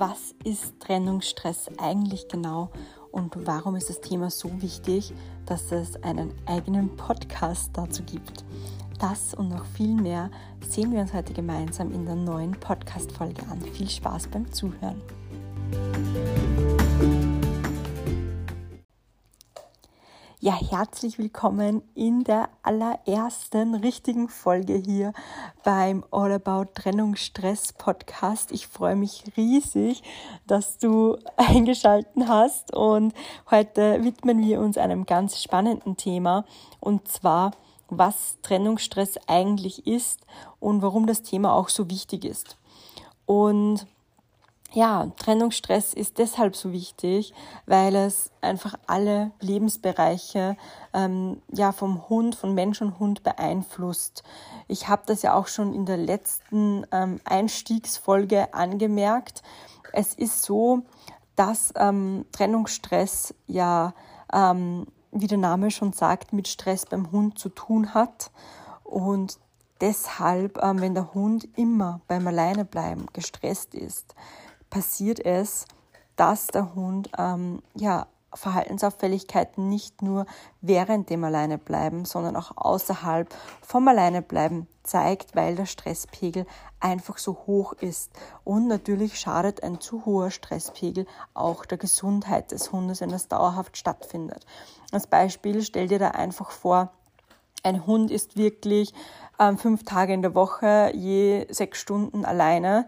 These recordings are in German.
was ist Trennungsstress eigentlich genau und warum ist das Thema so wichtig, dass es einen eigenen Podcast dazu gibt. Das und noch viel mehr sehen wir uns heute gemeinsam in der neuen Podcast-Folge an. Viel Spaß beim Zuhören. Ja, herzlich willkommen in der allerersten richtigen Folge hier beim All About Trennungsstress Podcast. Ich freue mich riesig, dass du eingeschalten hast und heute widmen wir uns einem ganz spannenden Thema und zwar was Trennungsstress eigentlich ist und warum das Thema auch so wichtig ist. Und ja, Trennungsstress ist deshalb so wichtig, weil es einfach alle Lebensbereiche ähm, ja vom Hund, von Mensch und Hund beeinflusst. Ich habe das ja auch schon in der letzten ähm, Einstiegsfolge angemerkt. Es ist so, dass ähm, Trennungsstress ja, ähm, wie der Name schon sagt, mit Stress beim Hund zu tun hat und deshalb, ähm, wenn der Hund immer beim Alleinebleiben gestresst ist, passiert es, dass der Hund ähm, ja, Verhaltensauffälligkeiten nicht nur während dem Alleinebleiben, sondern auch außerhalb vom Alleinebleiben zeigt, weil der Stresspegel einfach so hoch ist. Und natürlich schadet ein zu hoher Stresspegel auch der Gesundheit des Hundes, wenn das dauerhaft stattfindet. Als Beispiel stell dir da einfach vor, ein Hund ist wirklich ähm, fünf Tage in der Woche, je sechs Stunden alleine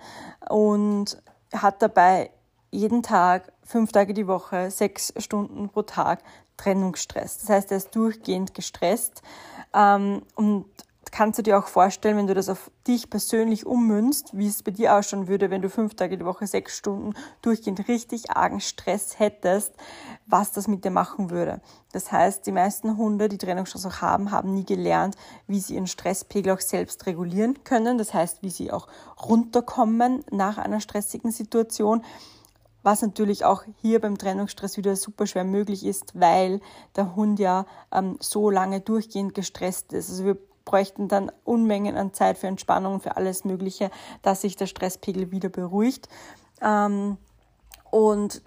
und hat dabei jeden Tag, fünf Tage die Woche, sechs Stunden pro Tag Trennungsstress. Das heißt, er ist durchgehend gestresst ähm, und kannst du dir auch vorstellen, wenn du das auf dich persönlich ummünzt, wie es bei dir ausschauen würde, wenn du fünf Tage die Woche, sechs Stunden durchgehend richtig argen Stress hättest, was das mit dir machen würde. Das heißt, die meisten Hunde, die Trennungsstress auch haben, haben nie gelernt, wie sie ihren Stresspegel auch selbst regulieren können. Das heißt, wie sie auch runterkommen nach einer stressigen Situation was natürlich auch hier beim Trennungsstress wieder super schwer möglich ist, weil der Hund ja ähm, so lange durchgehend gestresst ist. Also wir bräuchten dann Unmengen an Zeit für Entspannung, für alles Mögliche, dass sich der Stresspegel wieder beruhigt. Ähm, und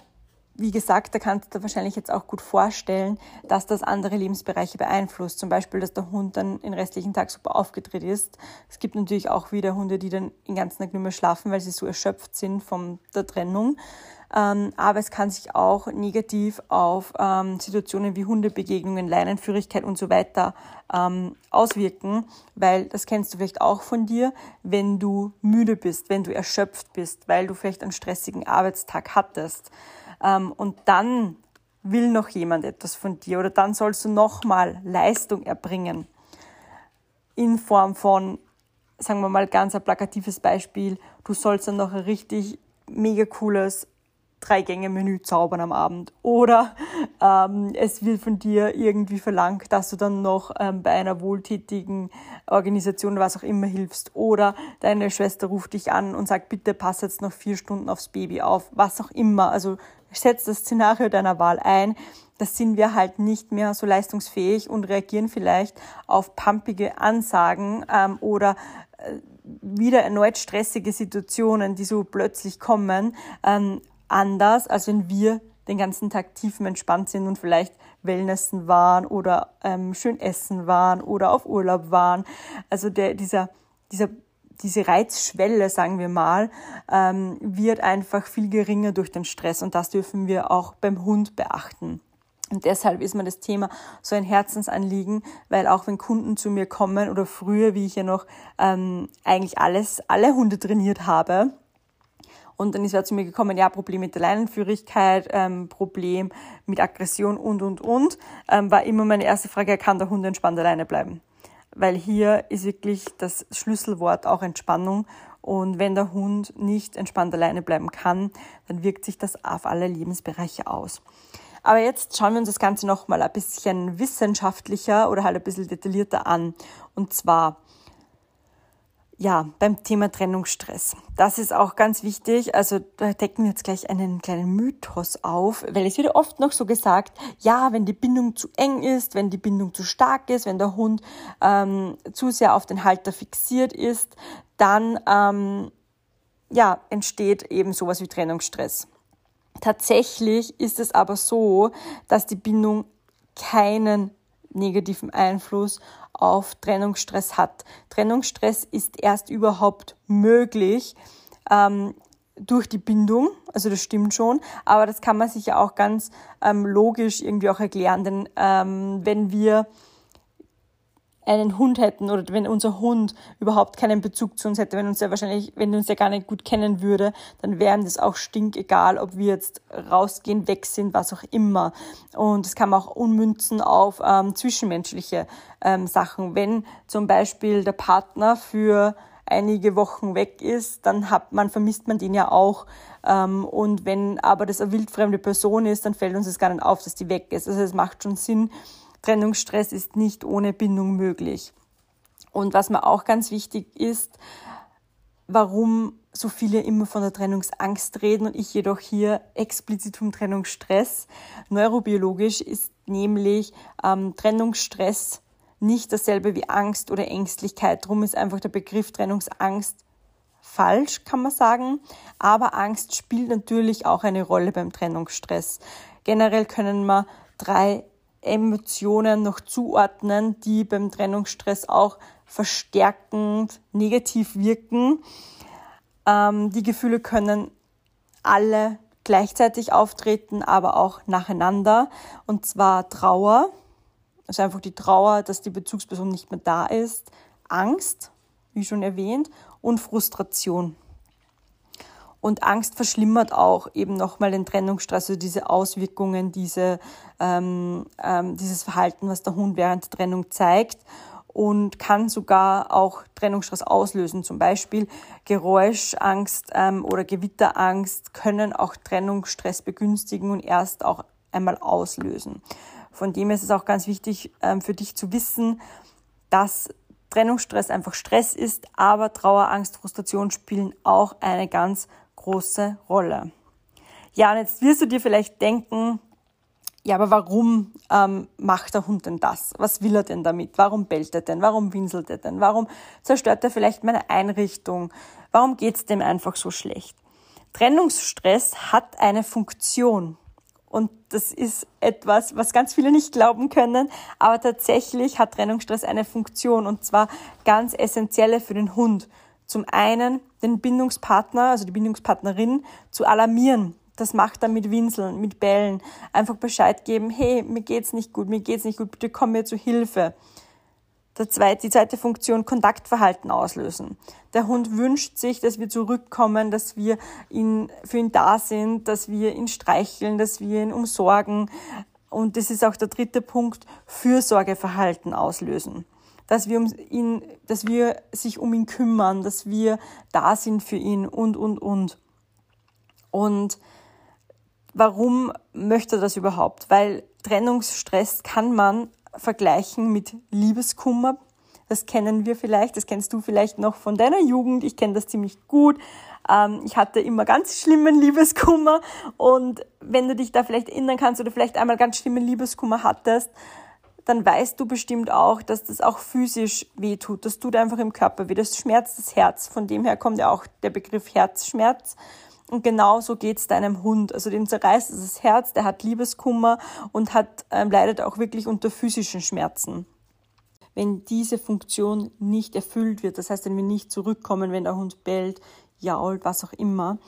wie gesagt, da kannst du dir wahrscheinlich jetzt auch gut vorstellen, dass das andere Lebensbereiche beeinflusst. Zum Beispiel, dass der Hund dann den restlichen Tag super aufgedreht ist. Es gibt natürlich auch wieder Hunde, die dann den ganzen Tag nicht mehr schlafen, weil sie so erschöpft sind von der Trennung. Ähm, aber es kann sich auch negativ auf ähm, Situationen wie Hundebegegnungen, Leinenführigkeit und so weiter ähm, auswirken, weil das kennst du vielleicht auch von dir, wenn du müde bist, wenn du erschöpft bist, weil du vielleicht einen stressigen Arbeitstag hattest. Und dann will noch jemand etwas von dir oder dann sollst du nochmal Leistung erbringen in Form von, sagen wir mal ganz ein plakatives Beispiel, du sollst dann noch ein richtig mega cooles Drei-Gänge-Menü zaubern am Abend. Oder ähm, es wird von dir irgendwie verlangt, dass du dann noch ähm, bei einer wohltätigen Organisation, was auch immer, hilfst. Oder deine Schwester ruft dich an und sagt, bitte pass jetzt noch vier Stunden aufs Baby auf. Was auch immer. Also setz das Szenario deiner Wahl ein. Das sind wir halt nicht mehr so leistungsfähig und reagieren vielleicht auf pumpige Ansagen ähm, oder äh, wieder erneut stressige Situationen, die so plötzlich kommen, ähm, anders, als wenn wir den ganzen Tag tiefenentspannt sind und vielleicht Wellnessen waren oder ähm, schön essen waren oder auf Urlaub waren. Also der, dieser, dieser, diese Reizschwelle, sagen wir mal, ähm, wird einfach viel geringer durch den Stress und das dürfen wir auch beim Hund beachten. Und deshalb ist mir das Thema so ein Herzensanliegen, weil auch wenn Kunden zu mir kommen oder früher, wie ich ja noch ähm, eigentlich alles, alle Hunde trainiert habe, und dann ist er zu mir gekommen, ja, Problem mit der Leinenführigkeit, ähm, Problem mit Aggression und, und, und. Ähm, war immer meine erste Frage, kann der Hund entspannt alleine bleiben? Weil hier ist wirklich das Schlüsselwort auch Entspannung. Und wenn der Hund nicht entspannt alleine bleiben kann, dann wirkt sich das auf alle Lebensbereiche aus. Aber jetzt schauen wir uns das Ganze nochmal ein bisschen wissenschaftlicher oder halt ein bisschen detaillierter an. Und zwar, ja, beim Thema Trennungsstress. Das ist auch ganz wichtig. Also da decken wir jetzt gleich einen kleinen Mythos auf, weil es wird oft noch so gesagt, ja, wenn die Bindung zu eng ist, wenn die Bindung zu stark ist, wenn der Hund ähm, zu sehr auf den Halter fixiert ist, dann ähm, ja, entsteht eben sowas wie Trennungsstress. Tatsächlich ist es aber so, dass die Bindung keinen negativen Einfluss auf Trennungsstress hat. Trennungsstress ist erst überhaupt möglich ähm, durch die Bindung, also das stimmt schon, aber das kann man sich ja auch ganz ähm, logisch irgendwie auch erklären, denn ähm, wenn wir einen Hund hätten oder wenn unser Hund überhaupt keinen Bezug zu uns hätte, wenn uns ja wahrscheinlich, wenn uns ja gar nicht gut kennen würde, dann wäre ihm das auch stinkegal, ob wir jetzt rausgehen, weg sind, was auch immer. Und das kann man auch unmünzen auf ähm, zwischenmenschliche ähm, Sachen. Wenn zum Beispiel der Partner für einige Wochen weg ist, dann hat man, vermisst man den ja auch. Ähm, und wenn aber das eine wildfremde Person ist, dann fällt uns das gar nicht auf, dass die weg ist. Also es macht schon Sinn, Trennungsstress ist nicht ohne Bindung möglich. Und was mir auch ganz wichtig ist, warum so viele immer von der Trennungsangst reden und ich jedoch hier explizit vom Trennungsstress. Neurobiologisch ist nämlich ähm, Trennungsstress nicht dasselbe wie Angst oder Ängstlichkeit. Darum ist einfach der Begriff Trennungsangst falsch, kann man sagen. Aber Angst spielt natürlich auch eine Rolle beim Trennungsstress. Generell können wir drei Emotionen noch zuordnen, die beim Trennungsstress auch verstärkend negativ wirken. Ähm, die Gefühle können alle gleichzeitig auftreten, aber auch nacheinander. Und zwar Trauer, also einfach die Trauer, dass die Bezugsperson nicht mehr da ist, Angst, wie schon erwähnt, und Frustration. Und Angst verschlimmert auch eben nochmal den Trennungsstress, also diese Auswirkungen, diese, ähm, ähm, dieses Verhalten, was der Hund während der Trennung zeigt und kann sogar auch Trennungsstress auslösen. Zum Beispiel Geräuschangst ähm, oder Gewitterangst können auch Trennungsstress begünstigen und erst auch einmal auslösen. Von dem ist es auch ganz wichtig ähm, für dich zu wissen, dass Trennungsstress einfach Stress ist, aber Trauer, Angst, Frustration spielen auch eine ganz große Rolle. Ja, und jetzt wirst du dir vielleicht denken, ja, aber warum ähm, macht der Hund denn das? Was will er denn damit? Warum bellt er denn? Warum winselt er denn? Warum zerstört er vielleicht meine Einrichtung? Warum geht es dem einfach so schlecht? Trennungsstress hat eine Funktion. Und das ist etwas, was ganz viele nicht glauben können. Aber tatsächlich hat Trennungsstress eine Funktion und zwar ganz essentielle für den Hund zum einen den Bindungspartner, also die Bindungspartnerin, zu alarmieren. Das macht er mit Winseln, mit Bellen. Einfach Bescheid geben, hey, mir geht's nicht gut, mir geht's nicht gut, bitte komm mir zu Hilfe. Der zweite, die zweite Funktion, Kontaktverhalten auslösen. Der Hund wünscht sich, dass wir zurückkommen, dass wir ihn, für ihn da sind, dass wir ihn streicheln, dass wir ihn umsorgen. Und das ist auch der dritte Punkt, Fürsorgeverhalten auslösen dass wir, um ihn, dass wir sich um ihn kümmern, dass wir da sind für ihn und, und, und. Und warum möchte er das überhaupt? Weil Trennungsstress kann man vergleichen mit Liebeskummer. Das kennen wir vielleicht, das kennst du vielleicht noch von deiner Jugend. Ich kenne das ziemlich gut. Ähm, ich hatte immer ganz schlimmen Liebeskummer und wenn du dich da vielleicht erinnern kannst oder vielleicht einmal ganz schlimmen Liebeskummer hattest, dann weißt du bestimmt auch, dass das auch physisch weh tut. Das tut einfach im Körper weh. Das schmerzt das Herz. Von dem her kommt ja auch der Begriff Herzschmerz. Und genauso geht's deinem Hund. Also dem zerreißt es das Herz, der hat Liebeskummer und hat, ähm, leidet auch wirklich unter physischen Schmerzen. Wenn diese Funktion nicht erfüllt wird, das heißt, wenn wir nicht zurückkommen, wenn der Hund bellt, jault, was auch immer,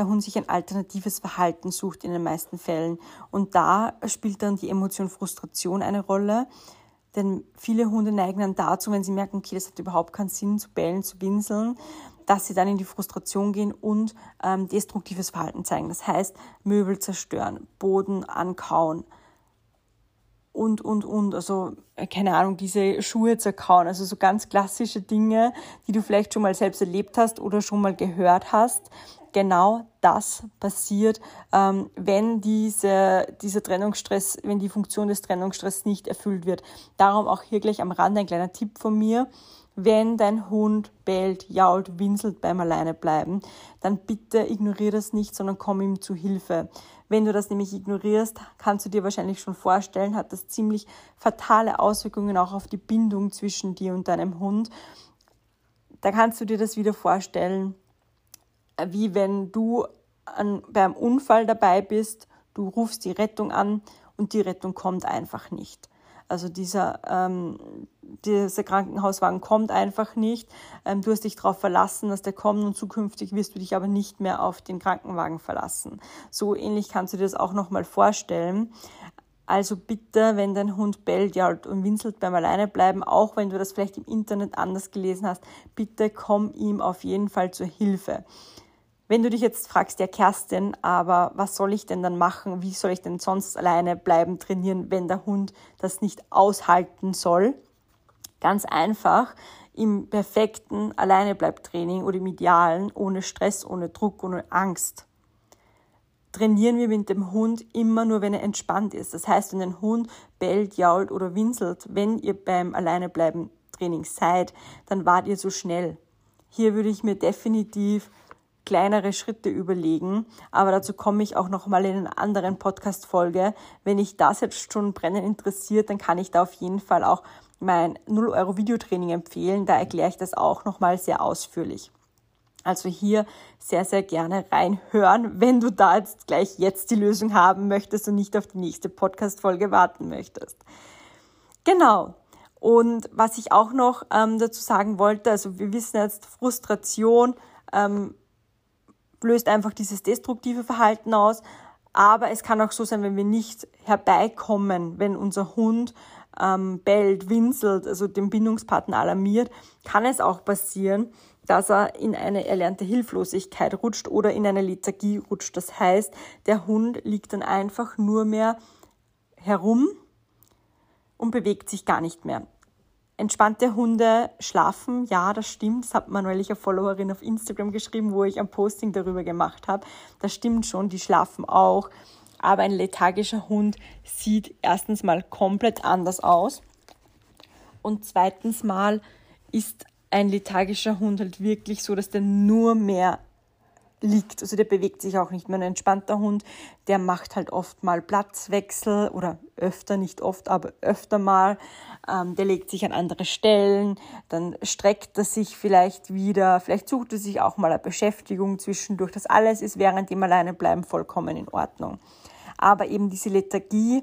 der Hund sich ein alternatives Verhalten sucht in den meisten Fällen. Und da spielt dann die Emotion Frustration eine Rolle. Denn viele Hunde neigen dann dazu, wenn sie merken, okay, das hat überhaupt keinen Sinn zu bellen, zu winseln, dass sie dann in die Frustration gehen und ähm, destruktives Verhalten zeigen. Das heißt, Möbel zerstören, Boden ankauen und, und, und. Also, äh, keine Ahnung, diese Schuhe zerkauen. Also so ganz klassische Dinge, die du vielleicht schon mal selbst erlebt hast oder schon mal gehört hast genau das passiert, ähm, wenn diese, dieser Trennungsstress, wenn die Funktion des Trennungsstresses nicht erfüllt wird. Darum auch hier gleich am Rand ein kleiner Tipp von mir. Wenn dein Hund bellt, jault, winselt beim Alleinebleiben, dann bitte ignoriere das nicht, sondern komm ihm zu Hilfe. Wenn du das nämlich ignorierst, kannst du dir wahrscheinlich schon vorstellen, hat das ziemlich fatale Auswirkungen auch auf die Bindung zwischen dir und deinem Hund. Da kannst du dir das wieder vorstellen, wie wenn du an, beim Unfall dabei bist, du rufst die Rettung an und die Rettung kommt einfach nicht. Also dieser, ähm, dieser Krankenhauswagen kommt einfach nicht. Ähm, du hast dich darauf verlassen, dass der kommt und zukünftig wirst du dich aber nicht mehr auf den Krankenwagen verlassen. So ähnlich kannst du dir das auch nochmal vorstellen. Also bitte, wenn dein Hund bellt ja, und winselt beim Alleinebleiben, auch wenn du das vielleicht im Internet anders gelesen hast, bitte komm ihm auf jeden Fall zur Hilfe. Wenn du dich jetzt fragst, ja Kerstin, aber was soll ich denn dann machen? Wie soll ich denn sonst alleine bleiben, trainieren, wenn der Hund das nicht aushalten soll? Ganz einfach, im perfekten Alleinebleibtraining oder im idealen, ohne Stress, ohne Druck, ohne Angst, trainieren wir mit dem Hund immer nur, wenn er entspannt ist. Das heißt, wenn ein Hund bellt, jault oder winselt, wenn ihr beim Alleinebleiben Training seid, dann wart ihr so schnell. Hier würde ich mir definitiv kleinere Schritte überlegen. Aber dazu komme ich auch noch mal in einer anderen Podcast-Folge. Wenn ich das jetzt schon brennend interessiert, dann kann ich da auf jeden Fall auch mein 0 Euro Videotraining empfehlen. Da erkläre ich das auch noch mal sehr ausführlich. Also hier sehr, sehr gerne reinhören, wenn du da jetzt gleich jetzt die Lösung haben möchtest und nicht auf die nächste Podcast-Folge warten möchtest. Genau. Und was ich auch noch ähm, dazu sagen wollte, also wir wissen jetzt, Frustration ähm, löst einfach dieses destruktive Verhalten aus. Aber es kann auch so sein, wenn wir nicht herbeikommen, wenn unser Hund ähm, bellt, winselt, also den Bindungspartner alarmiert, kann es auch passieren, dass er in eine erlernte Hilflosigkeit rutscht oder in eine Lethargie rutscht. Das heißt, der Hund liegt dann einfach nur mehr herum und bewegt sich gar nicht mehr. Entspannte Hunde schlafen, ja, das stimmt. Das hat mir neulich eine Followerin auf Instagram geschrieben, wo ich ein Posting darüber gemacht habe. Das stimmt schon, die schlafen auch. Aber ein lethargischer Hund sieht erstens mal komplett anders aus. Und zweitens mal ist ein lethargischer Hund halt wirklich so, dass der nur mehr liegt. Also der bewegt sich auch nicht mehr. Ein entspannter Hund, der macht halt oft mal Platzwechsel oder öfter, nicht oft, aber öfter mal. Ähm, der legt sich an andere Stellen, dann streckt er sich vielleicht wieder, vielleicht sucht er sich auch mal eine Beschäftigung zwischendurch. Das alles ist während dem Alleinebleiben vollkommen in Ordnung. Aber eben diese Lethargie,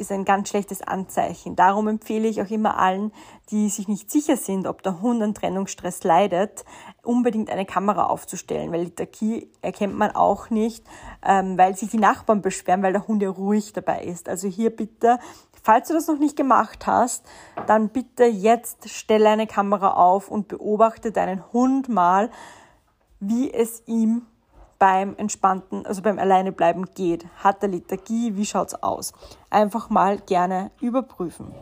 ist ein ganz schlechtes Anzeichen. Darum empfehle ich auch immer allen, die sich nicht sicher sind, ob der Hund an Trennungsstress leidet, unbedingt eine Kamera aufzustellen, weil Lethargie erkennt man auch nicht, ähm, weil sich die Nachbarn beschweren, weil der Hund ja ruhig dabei ist. Also hier bitte, falls du das noch nicht gemacht hast, dann bitte jetzt stelle eine Kamera auf und beobachte deinen Hund mal, wie es ihm beim entspannten, also beim Alleinebleiben geht. Hat er Lethargie? Wie schaut's aus? Einfach mal gerne überprüfen.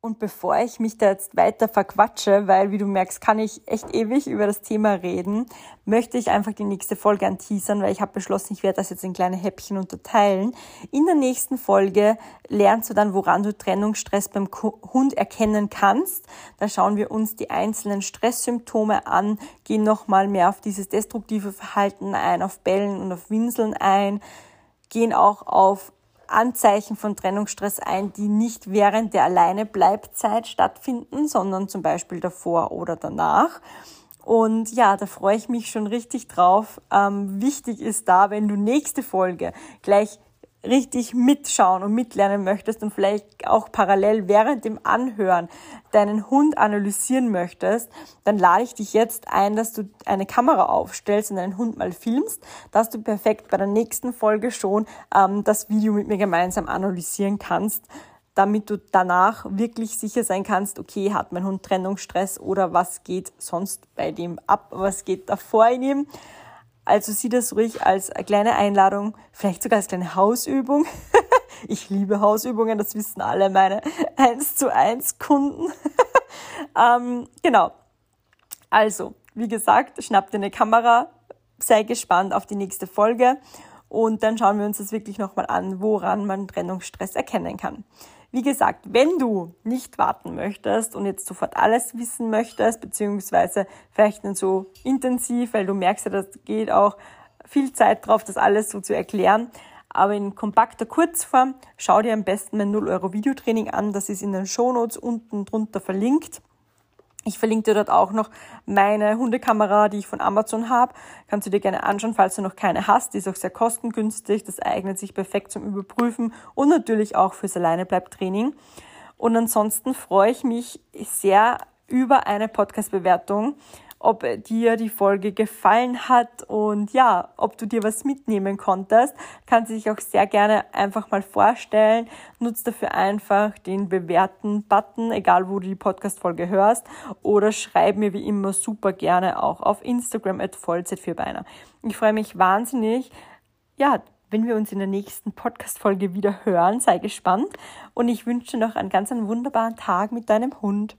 Und bevor ich mich da jetzt weiter verquatsche, weil wie du merkst, kann ich echt ewig über das Thema reden, möchte ich einfach die nächste Folge anteasern, weil ich habe beschlossen, ich werde das jetzt in kleine Häppchen unterteilen. In der nächsten Folge lernst du dann, woran du Trennungsstress beim Hund erkennen kannst. Da schauen wir uns die einzelnen Stresssymptome an, gehen nochmal mehr auf dieses destruktive Verhalten ein, auf Bellen und auf Winseln ein, gehen auch auf Anzeichen von Trennungsstress ein, die nicht während der Alleinebleibzeit stattfinden, sondern zum Beispiel davor oder danach. Und ja, da freue ich mich schon richtig drauf. Ähm, wichtig ist da, wenn du nächste Folge gleich richtig mitschauen und mitlernen möchtest und vielleicht auch parallel während dem Anhören deinen Hund analysieren möchtest, dann lade ich dich jetzt ein, dass du eine Kamera aufstellst und deinen Hund mal filmst, dass du perfekt bei der nächsten Folge schon ähm, das Video mit mir gemeinsam analysieren kannst, damit du danach wirklich sicher sein kannst, okay, hat mein Hund Trennungsstress oder was geht sonst bei dem ab, was geht davor in ihm. Also sieh das ruhig als eine kleine Einladung, vielleicht sogar als kleine Hausübung. ich liebe Hausübungen, das wissen alle meine 1 zu 1 Kunden. ähm, genau. Also, wie gesagt, schnapp dir eine Kamera, sei gespannt auf die nächste Folge und dann schauen wir uns das wirklich nochmal an, woran man Trennungsstress erkennen kann. Wie gesagt, wenn du nicht warten möchtest und jetzt sofort alles wissen möchtest, beziehungsweise vielleicht nicht so intensiv, weil du merkst ja, das geht auch viel Zeit drauf, das alles so zu erklären, aber in kompakter Kurzform, schau dir am besten mein 0 Euro Videotraining an, das ist in den Shownotes unten drunter verlinkt. Ich verlinke dir dort auch noch meine Hundekamera, die ich von Amazon habe. Kannst du dir gerne anschauen, falls du noch keine hast. Die ist auch sehr kostengünstig. Das eignet sich perfekt zum Überprüfen und natürlich auch fürs Alleinebleib-Training. Und ansonsten freue ich mich sehr über eine Podcast-Bewertung ob dir die Folge gefallen hat und ja, ob du dir was mitnehmen konntest. Kannst du dich auch sehr gerne einfach mal vorstellen. Nutz dafür einfach den bewerten Button, egal wo du die Podcast-Folge hörst oder schreib mir wie immer super gerne auch auf Instagram at Vollzeit4beiner. Ich freue mich wahnsinnig, ja, wenn wir uns in der nächsten Podcast-Folge wieder hören. Sei gespannt und ich wünsche noch einen ganz einen wunderbaren Tag mit deinem Hund.